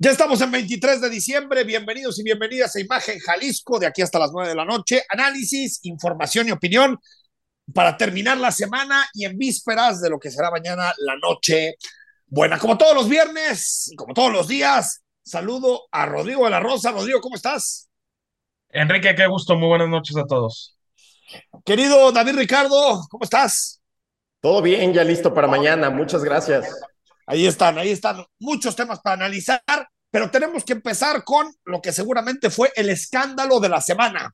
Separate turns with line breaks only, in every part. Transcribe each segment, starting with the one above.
Ya estamos en 23 de diciembre. Bienvenidos y bienvenidas a Imagen Jalisco de aquí hasta las 9 de la noche. Análisis, información y opinión para terminar la semana y en vísperas de lo que será mañana la noche buena. Como todos los viernes y como todos los días, saludo a Rodrigo de la Rosa. Rodrigo, ¿cómo estás?
Enrique, qué gusto. Muy buenas noches a todos.
Querido David Ricardo, ¿cómo estás?
Todo bien, ya listo para mañana. Muchas gracias.
Ahí están, ahí están muchos temas para analizar, pero tenemos que empezar con lo que seguramente fue el escándalo de la semana.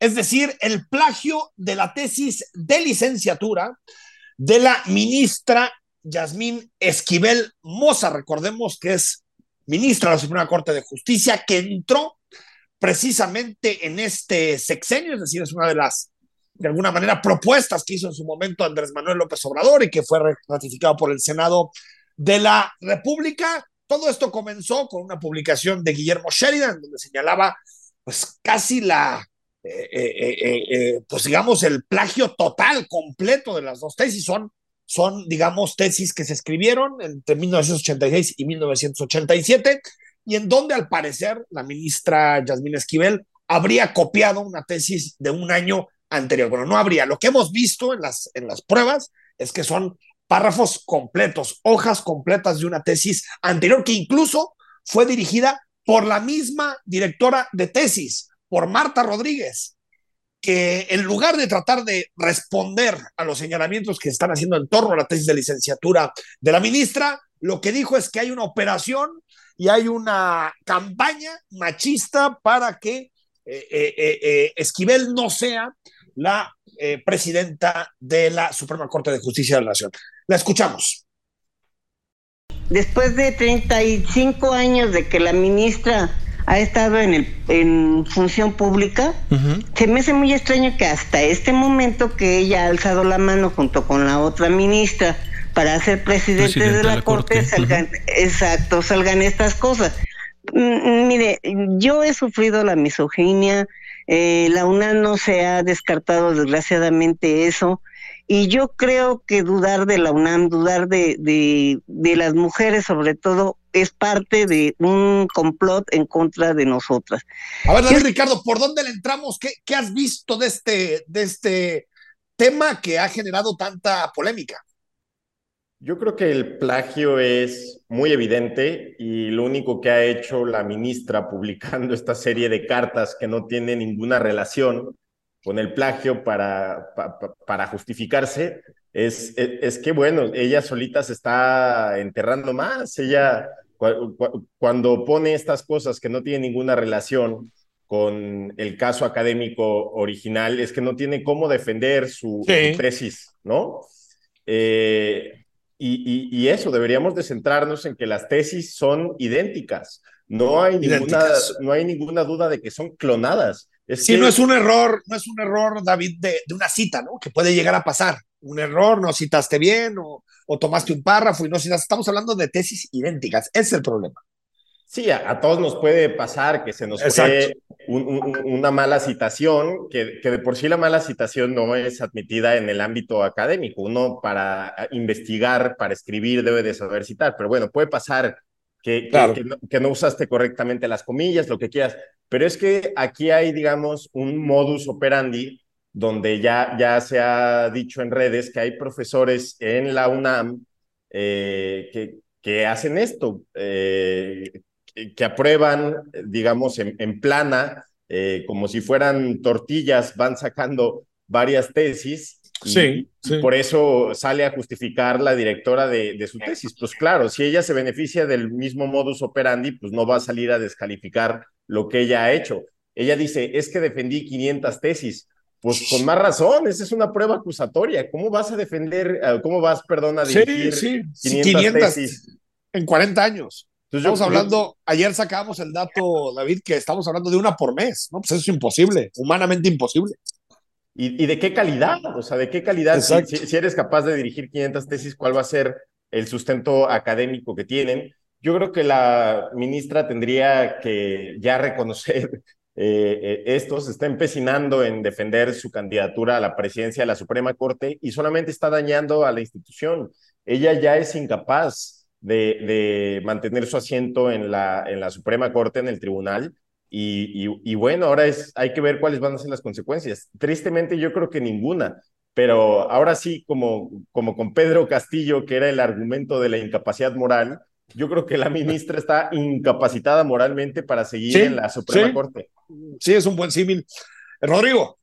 Es decir, el plagio de la tesis de licenciatura de la ministra Yasmín Esquivel Moza. Recordemos que es ministra de la Suprema Corte de Justicia, que entró precisamente en este sexenio, es decir, es una de las, de alguna manera, propuestas que hizo en su momento Andrés Manuel López Obrador y que fue ratificado por el Senado de la República. Todo esto comenzó con una publicación de Guillermo Sheridan, donde señalaba pues casi la, eh, eh, eh, pues digamos, el plagio total, completo de las dos tesis. Son, son, digamos, tesis que se escribieron entre 1986 y 1987, y en donde al parecer la ministra Yasmín Esquivel habría copiado una tesis de un año anterior. Bueno, no habría. Lo que hemos visto en las, en las pruebas es que son párrafos completos, hojas completas de una tesis anterior que incluso fue dirigida por la misma directora de tesis, por Marta Rodríguez, que en lugar de tratar de responder a los señalamientos que están haciendo en torno a la tesis de licenciatura de la ministra, lo que dijo es que hay una operación y hay una campaña machista para que eh, eh, eh, Esquivel no sea la presidenta de la Suprema Corte de Justicia de la Nación. La escuchamos.
Después de 35 años de que la ministra ha estado en, el, en función pública, se me hace muy extraño que hasta este momento que ella ha alzado la mano junto con la otra ministra para ser presidente, de la, Corte, salgan, exacto, salgan estas cosas. Mm, mire, yo he sufrido la misoginia, eh, la UNAM no se ha descartado desgraciadamente eso. Y yo creo que dudar de la UNAM, dudar de, de, las mujeres sobre todo, es parte de un complot en contra de nosotras.
A ver, David Ricardo, ¿por dónde le entramos? ¿Qué, ¿Qué, has visto de este, de este tema que ha generado tanta polémica?
Yo creo que el plagio es muy evidente y lo único que ha hecho la ministra publicando esta serie de cartas que no tiene ninguna relación con el plagio para, para, justificarse, es, es, que, bueno, ella solita se está enterrando más. Ella, cuando pone estas cosas que no tienen ninguna relación con el caso académico original, es que no tiene cómo defender su, tesis, ¿no? Eh, y, y, eso, deberíamos de centrarnos en que las tesis son idénticas. No hay, ninguna, no hay ninguna duda de que son clonadas.
Es sí, no es un error, no es un error, David, de, de, una cita, ¿no? Que puede llegar a pasar. Un error, no citaste bien o, o tomaste un párrafo y no citaste. Estamos hablando de tesis idénticas. Ese es el problema.
Sí, a, todos nos puede pasar que se nos fue una mala citación, que, que, de por sí la mala citación no es admitida en el ámbito académico. Uno para investigar, para escribir, debe de saber citar, pero bueno, puede pasar que, que, no, usaste correctamente las comillas, lo que quieras. Pero es que aquí hay, digamos, un modus operandi donde ya, ya se ha dicho en redes que hay profesores en la UNAM eh, que, que hacen esto, eh, que aprueban, digamos, en, plana, eh, como si fueran tortillas, van sacando varias tesis
sí,
por eso sale a justificar la directora de, su tesis. Pues claro, si ella se beneficia del mismo modus operandi, pues no va a salir a descalificar lo que ella ha hecho. Ella dice, es que defendí 500 tesis. Pues con más razón, esa es una prueba acusatoria. ¿Cómo vas a defender, eh, cómo vas, perdón, a dirigir
sí, 500, tesis? En 40 años. Estamos hablando, ayer sacamos el dato, David, que estamos hablando de una por mes, ¿no? Pues eso es imposible, humanamente imposible.
¿Y, de qué calidad? O sea, ¿de qué calidad? Si, eres capaz de dirigir 500 tesis, ¿cuál va a ser el sustento académico que tienen? Yo creo que la ministra tendría que ya reconocer eh, eh, esto, se está empecinando en defender su candidatura a la presidencia de la Suprema Corte y solamente está dañando a la institución. Ella ya es incapaz de, de, mantener su asiento en la, en la Suprema Corte, en el tribunal. Y, y, y, bueno, ahora es, hay que ver cuáles van a ser las consecuencias. Tristemente yo creo que ninguna, pero ahora sí, como, como con Pedro Castillo, que era el argumento de la incapacidad moral, yo creo que la ministra está incapacitada moralmente para seguir
sí,
en la Suprema
sí.
Corte.
Sí, es un buen símil. Rodrigo.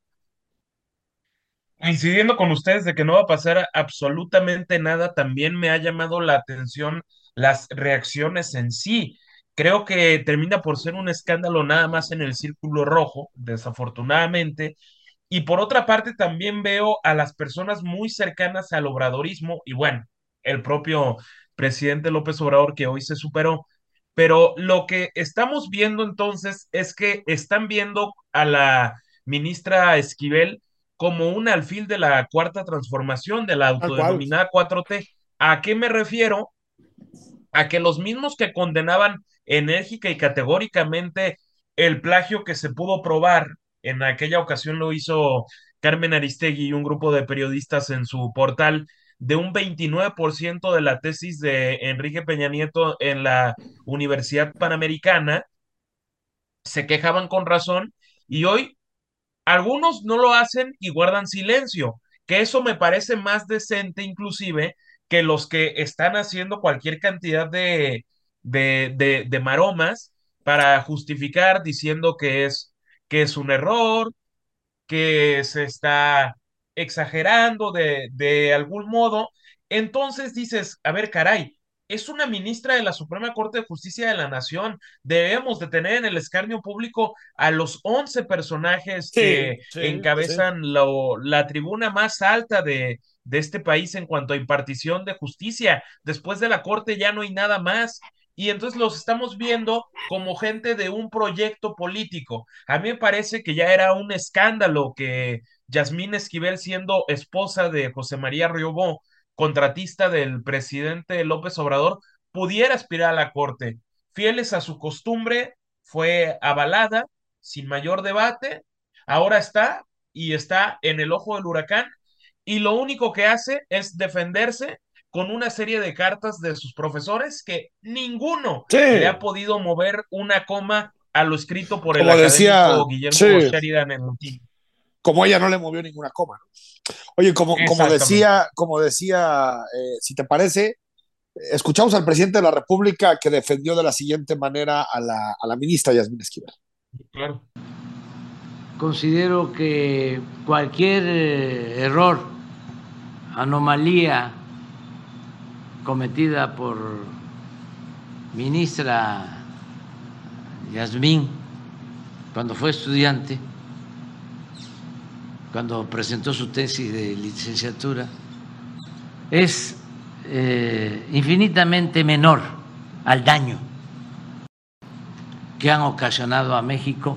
Incidiendo con ustedes de que no va a pasar absolutamente nada, también me ha llamado la atención las reacciones en sí. Creo que termina por ser un escándalo nada más en el círculo rojo, desafortunadamente. Y por otra parte, también veo a las personas muy cercanas al obradorismo y bueno, el propio presidente López Obrador que hoy se superó. Pero lo que estamos viendo entonces es que están viendo a la ministra Esquivel como un alfil de la cuarta transformación de la autodenominada 4T. ¿A qué me refiero? A que los mismos que condenaban enérgica y categóricamente el plagio que se pudo probar, en aquella ocasión lo hizo Carmen Aristegui y un grupo de periodistas en su portal, de un 29% de la tesis de Enrique Peña Nieto en la Universidad Panamericana, se quejaban con razón y hoy algunos no lo hacen y guardan silencio, que eso me parece más decente inclusive que los que están haciendo cualquier cantidad de, de, de, maromas para justificar diciendo que es, que es un error, que se está exagerando de, de algún modo. Entonces dices, a ver, caray, es una ministra de la Suprema Corte de Justicia de la Nación. Debemos de tener en el escarnio público a los 11 personajes
Sí,
que
sí,
encabezan lo- la tribuna más alta de, de este país en cuanto a impartición de justicia. Después de la Corte ya no hay nada más. Y entonces los estamos viendo como gente de un proyecto político. A mí me parece que ya era un escándalo que Yasmín Esquivel, siendo esposa de José María Riobó, contratista del presidente López Obrador, pudiera aspirar a la corte. Fieles a su costumbre, fue avalada sin mayor debate, ahora está y está en el ojo del huracán y lo único que hace es defenderse con una serie de cartas de sus profesores que ninguno
Sí.
le ha podido mover una coma a lo escrito por el
decía,
académico Guillermo
sí.
Sheridan en Montini.
Como ella no le movió ninguna coma. ¿no? Oye, como, decía, como decía, eh, si te parece, escuchamos al presidente de la República que defendió de la siguiente manera a la, a la ministra Yasmín Esquivel.
Claro.
Considero que cualquier eh, error, anomalía cometida por ministra Yasmín cuando fue estudiante, cuando presentó su tesis de licenciatura, es eh, infinitamente menor al daño que han ocasionado a México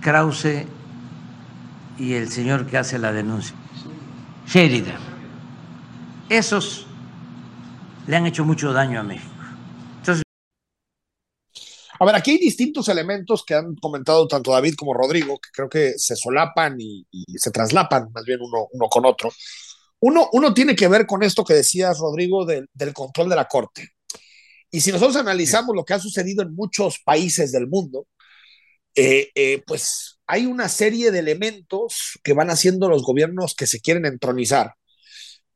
Krause y el señor que hace la denuncia, Sheridan. Esos le han hecho mucho daño a México.
A ver, aquí hay distintos elementos que han comentado tanto David como Rodrigo, que creo que se solapan y, se traslapan más bien uno, uno con otro. Uno, uno tiene que ver con esto que decías, Rodrigo, del, del control de la Corte. Y si nosotros analizamos lo que ha sucedido en muchos países del mundo, eh, eh, pues hay una serie de elementos que van haciendo los gobiernos que se quieren entronizar.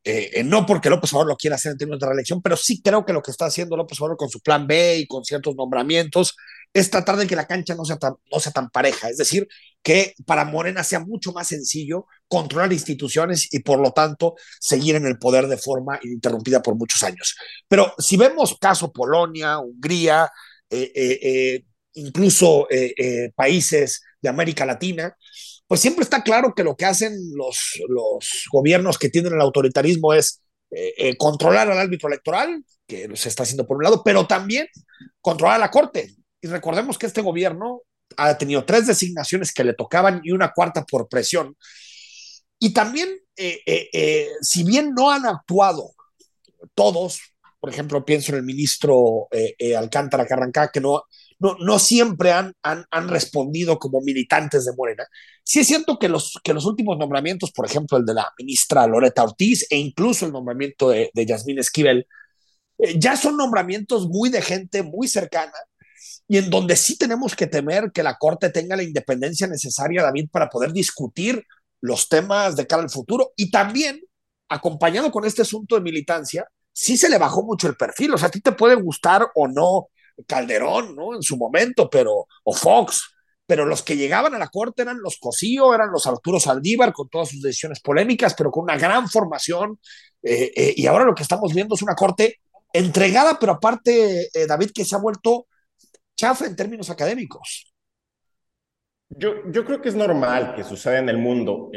Eh, eh, no porque López Obrador lo quiera hacer en términos de reelección, pero sí creo que lo que está haciendo López Obrador con su plan B y con ciertos nombramientos es tratar de que la cancha no sea tan, no sea tan pareja. Es decir, que para Morena sea mucho más sencillo controlar instituciones y por lo tanto seguir en el poder de forma ininterrumpida por muchos años. Pero si vemos caso Polonia, Hungría, eh, incluso países de América Latina, pues siempre está claro que lo que hacen los, los gobiernos que tienen el autoritarismo es eh, eh, controlar al árbitro electoral, que se está haciendo por un lado, pero también controlar a la Corte. Y recordemos que este gobierno ha tenido tres designaciones que le tocaban y una cuarta por presión. Y también, eh, si bien no han actuado todos, por ejemplo, pienso en el ministro Alcántara Carrancá, que no, no, no siempre han, han, han, respondido como militantes de Morena. Sí es cierto que los, que los últimos nombramientos, por ejemplo, el de la ministra Loreta Ortiz e incluso el nombramiento de, de Esquivel, eh, ya son nombramientos muy de gente muy cercana y en donde sí tenemos que temer que la Corte tenga la independencia necesaria, David, para poder discutir los temas de cara al futuro y también acompañado con este asunto de militancia, sí se le bajó mucho el perfil. O sea, a ti te puede gustar o no Calderón, ¿no? En su momento, pero, o Fox, pero los que llegaban a la corte eran los Cosío, eran los Arturo Saldívar, con todas sus decisiones polémicas, pero con una gran formación. Eh, eh, y ahora lo que estamos viendo es una corte entregada, pero aparte, eh, David, que se ha vuelto chafa en términos académicos.
Yo, yo creo que es normal que suceda en el mundo.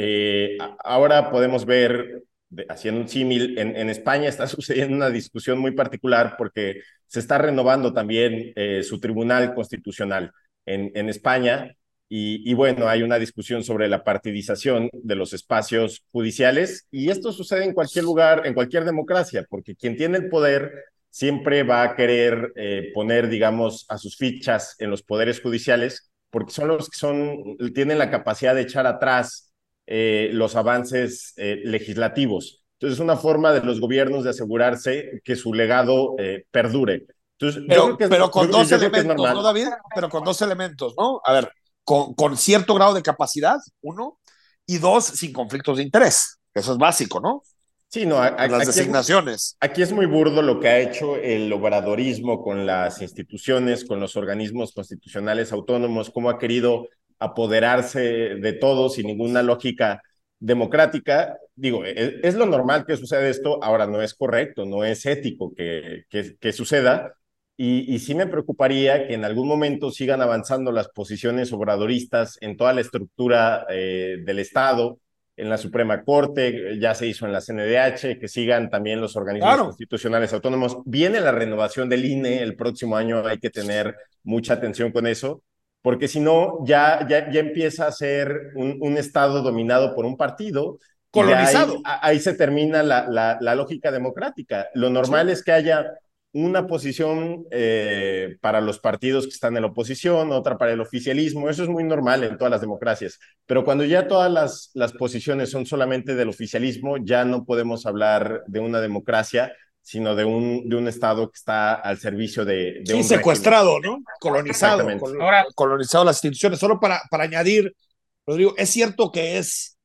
Ahora podemos ver, haciendo un símil, en, España está sucediendo una discusión muy particular porque se está renovando también eh, su tribunal constitucional en, España. Y, y, bueno, hay una discusión sobre la partidización de los espacios judiciales y esto sucede en cualquier lugar, en cualquier democracia, porque quien tiene el poder siempre va a querer eh, poner, digamos, a sus fichas en los poderes judiciales, porque son los que son, tienen la capacidad de echar atrás eh, los avances eh, legislativos. Entonces, es una forma de los gobiernos de asegurarse que su legado eh, perdure. Entonces,
pero, yo creo que es, pero con dos elementos, ¿no, David? Pero con dos elementos, ¿no? A ver, con, con cierto grado de capacidad, uno, y dos, sin conflictos de interés. Eso es básico, ¿no?
Sí, no, a,
las
aquí,
designaciones.
Aquí es muy burdo lo que ha hecho el obradorismo con las instituciones, con los organismos constitucionales autónomos, cómo ha querido apoderarse de todo sin ninguna lógica democrática. Digo, es, es lo normal que suceda esto, ahora no es correcto, no es ético que, que, que suceda. Y, y, sí me preocuparía que en algún momento sigan avanzando las posiciones obradoristas en toda la estructura eh, del Estado, en la Suprema Corte, ya se hizo en la CNDH, que sigan también los organismos claro. constitucionales autónomos. Viene la renovación del INE el próximo año, hay que tener mucha atención con eso, porque si no, ya, ya, ya empieza a ser un, un Estado dominado por un partido.
Colonizado.
Ahí, ahí, se termina la, la, la, lógica democrática. Lo normal sí. es que haya una posición eh, para los partidos que están en la oposición, otra para el oficialismo, eso es muy normal en todas las democracias, pero cuando ya todas las, las posiciones son solamente del oficialismo, ya no podemos hablar de una democracia, sino de un, de un Estado que está al servicio de... de
sí,
un
secuestrado, régimen. ¿no? Colonizado. Col Ahora, colonizado las instituciones. Solo para, para añadir, Rodrigo, es cierto que es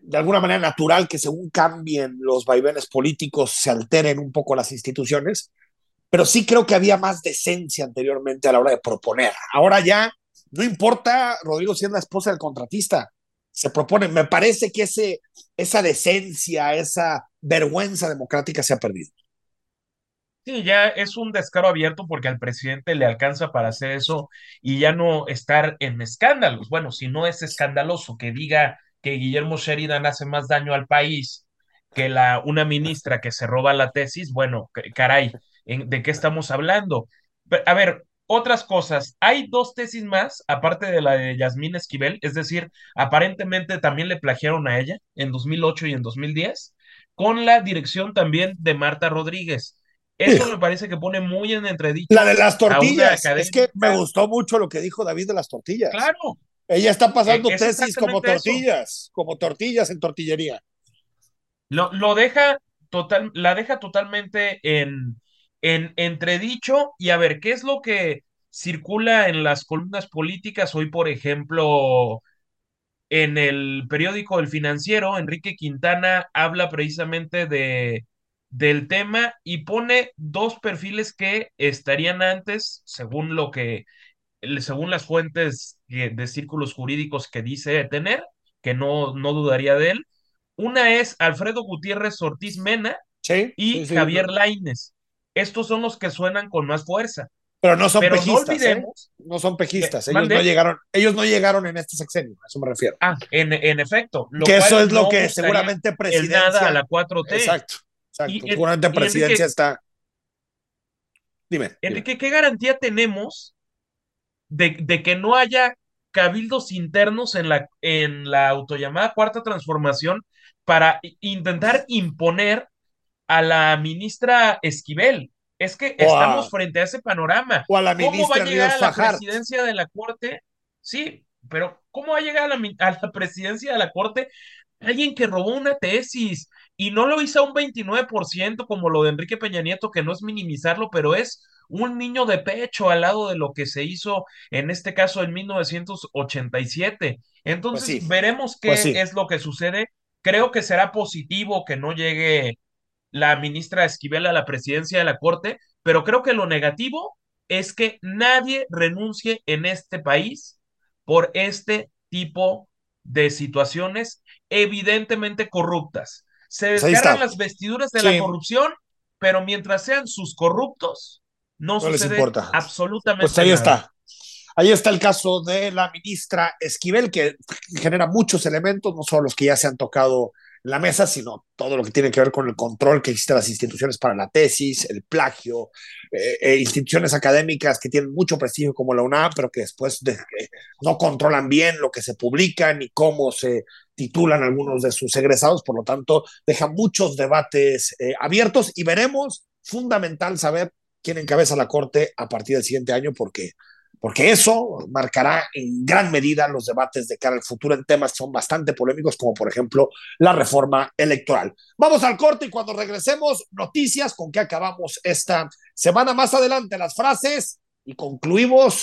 de alguna manera natural que según cambien los vaivenes políticos se alteren un poco las instituciones, pero sí creo que había más decencia anteriormente a la hora de proponer. Ahora ya no importa, Rodrigo, si es la esposa del contratista, se propone. Me parece que ese, esa decencia, esa vergüenza democrática se ha perdido.
Sí, ya es un descaro abierto porque al presidente le alcanza para hacer eso y ya no estar en escándalos. Bueno, si no es escandaloso que diga que Guillermo Sheridan hace más daño al país que la, una ministra que se roba la tesis, bueno, caray, ¿de qué estamos hablando? A ver, otras cosas, hay dos tesis más, aparte de la de Yasmín Esquivel, es decir, aparentemente también le plagiaron a ella en 2008 y en 2010, con la dirección también de Marta Rodríguez. Eso me parece que pone muy en entredicho.
La de las tortillas. Es que me gustó mucho lo que dijo David de las tortillas.
Claro,
ella está pasando es tesis como tortillas, eso. como tortillas en tortillería.
Lo, lo deja total, la deja totalmente en, en entredicho. Y a ver, ¿qué es lo que circula en las columnas políticas hoy, por ejemplo? En el periódico El Financiero, Enrique Quintana habla precisamente de, del tema y pone dos perfiles que estarían antes, según lo que según las fuentes de círculos jurídicos que dice tener, que no, no dudaría de él. Una es Alfredo Gutiérrez Ortiz Mena
sí,
y
sí, sí,
Javier Laines. Estos son los que suenan con más fuerza.
Pero no son
Pero
pejistas.
no olvidemos.
¿eh? No son pejistas. Ellos no, llegaron, ellos no llegaron en este sexenio, a eso me refiero.
Ah, en, en efecto.
Lo que eso es lo que seguramente presidencia.
nada a la 4T.
Exacto. exacto. Y, seguramente y presidencia Enrique, está. Dime.
Enrique,
dime.
¿qué garantía tenemos de, de, que no haya cabildos internos en la, en la autollamada cuarta transformación para intentar imponer a la ministra Esquivel. Es que estamos frente a ese panorama.
O a la
¿Cómo va a llegar a la presidencia de la Corte? Sí, pero ¿cómo va a llegar a la, a la presidencia de la Corte alguien que robó una tesis y no lo hizo a un 29% como lo de Enrique Peña Nieto, que no es minimizarlo, pero es un niño de pecho al lado de lo que se hizo en este caso en 1987. Entonces
Pues sí,
veremos qué
pues sí.
es lo que sucede. Creo que será positivo que no llegue la ministra Esquivel a la presidencia de la Corte, pero creo que lo negativo es que nadie renuncie en este país por este tipo de situaciones evidentemente corruptas. Se
Pues está.
las vestiduras de
Sí.
la corrupción, pero mientras sean sus corruptos, no,
No les
sucede
importa.
absolutamente
Pues ahí
nada.
está. Ahí está el caso de la ministra Esquivel, que genera muchos elementos, no solo los que ya se han tocado la mesa, sino todo lo que tiene que ver con el control que existe las instituciones para la tesis, el plagio, eh, eh, instituciones académicas que tienen mucho prestigio como la UNAM, pero que después de- eh, no controlan bien lo que se publica ni cómo se titulan algunos de sus egresados, por lo tanto, deja muchos debates abiertos y veremos, fundamental saber quién encabeza la Corte a partir del siguiente año, porque porque eso marcará en gran medida los debates de cara al futuro en temas que son bastante polémicos, como por ejemplo la reforma electoral. Vamos al corte y cuando regresemos, noticias con que acabamos esta semana más adelante, las frases y concluimos